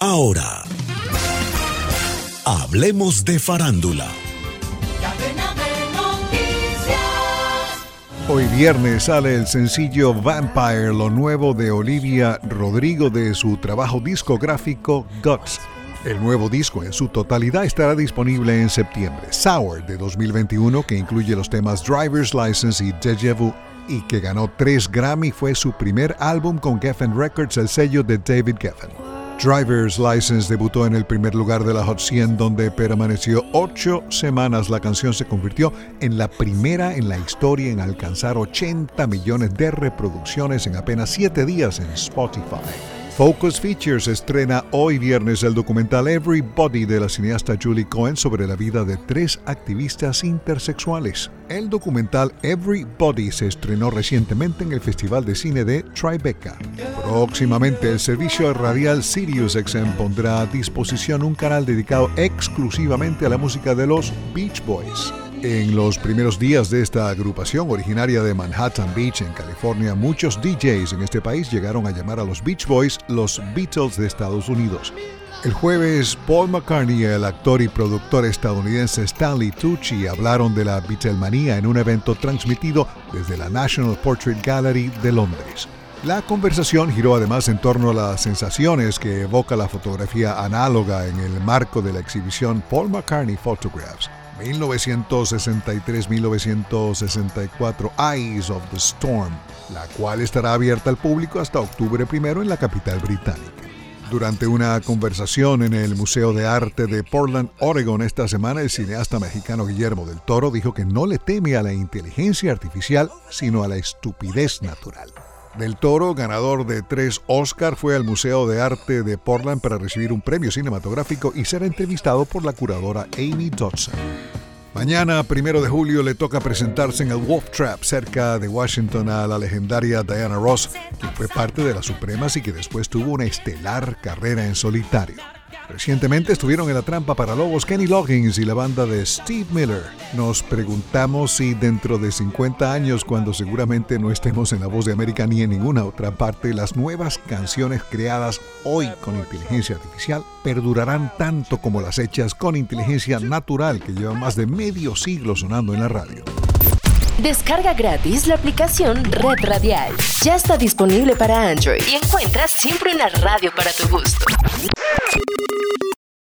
Ahora, hablemos de farándula. Hoy viernes sale el sencillo Vampire, lo nuevo de Olivia Rodrigo de su trabajo discográfico Guts. El nuevo disco en su totalidad estará disponible en septiembre. Sour de 2021, que incluye los temas Driver's License y Deja Vu, y que ganó tres Grammy, fue su primer álbum con Geffen Records, el sello de David Geffen. Driver's License debutó en el primer lugar de la Hot 100 donde permaneció ocho semanas. La canción se convirtió en la primera en la historia en alcanzar 80 millones de reproducciones en apenas siete días en Spotify. Focus Features estrena hoy viernes el documental Everybody de la cineasta Julie Cohen sobre la vida de tres activistas intersexuales. El documental Everybody se estrenó recientemente en el Festival de Cine de Tribeca. Próximamente el servicio radial SiriusXM pondrá a disposición un canal dedicado exclusivamente a la música de los Beach Boys. En los primeros días de esta agrupación originaria de Manhattan Beach, en California, muchos DJs en este país llegaron a llamar a los Beach Boys los Beatles de Estados Unidos. El jueves, Paul McCartney y el actor y productor estadounidense Stanley Tucci hablaron de la Beatlemanía en un evento transmitido desde la National Portrait Gallery de Londres. La conversación giró además en torno a las sensaciones que evoca la fotografía análoga en el marco de la exhibición Paul McCartney Photographs. 1963-1964 Eyes of the Storm, la cual estará abierta al público hasta octubre primero en la capital británica. Durante una conversación en el Museo de Arte de Portland, Oregon, esta semana, el cineasta mexicano Guillermo del Toro dijo que no le teme a la inteligencia artificial, sino a la estupidez natural. Del Toro, ganador de tres Oscar, fue al Museo de Arte de Portland para recibir un premio cinematográfico y ser entrevistado por la curadora Amy Dodson. Mañana, primero de julio, le toca presentarse en el Wolf Trap cerca de Washington a la legendaria Diana Ross, quien fue parte de las Supremas y que después tuvo una estelar carrera en solitario. Recientemente estuvieron en la trampa para lobos Kenny Loggins y la banda de Steve Miller. Nos preguntamos si dentro de 50 años, cuando seguramente no estemos en la voz de América ni en ninguna otra parte, las nuevas canciones creadas hoy con inteligencia artificial perdurarán tanto como las hechas con inteligencia natural que llevan más de medio siglo sonando en la radio. Descarga gratis la aplicación Red Radial. Ya está disponible para Android y encuentras siempre una radio para tu gusto.